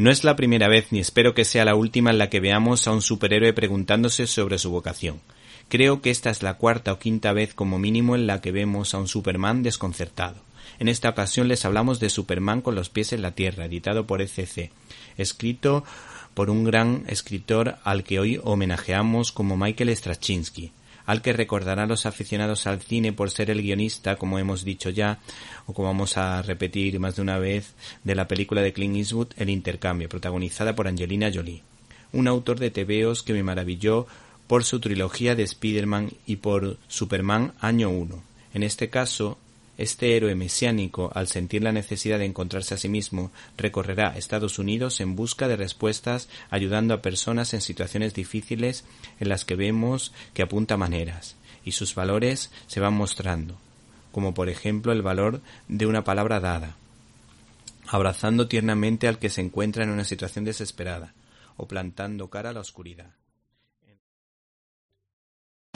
No es la primera vez ni espero que sea la última en la que veamos a un superhéroe preguntándose sobre su vocación. Creo que esta es la cuarta o quinta vez como mínimo en la que vemos a un Superman desconcertado. En esta ocasión les hablamos de Superman con los pies en la tierra, editado por ECC, escrito por un gran escritor al que hoy homenajeamos como Michael Straczynski al que recordarán los aficionados al cine por ser el guionista, como hemos dicho ya, o como vamos a repetir más de una vez, de la película de Clint Eastwood El intercambio, protagonizada por Angelina Jolie. Un autor de tebeos que me maravilló por su trilogía de Spider-Man y por Superman Año 1. En este caso, este héroe mesiánico, al sentir la necesidad de encontrarse a sí mismo, recorrerá Estados Unidos en busca de respuestas, ayudando a personas en situaciones difíciles en las que vemos que apunta maneras, y sus valores se van mostrando, como por ejemplo el valor de una palabra dada, abrazando tiernamente al que se encuentra en una situación desesperada, o plantando cara a la oscuridad.